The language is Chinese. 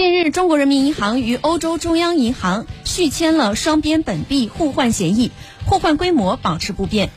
近日中国人民银行与欧洲中央银行续签了双边本币互换协议互换规模保持不变。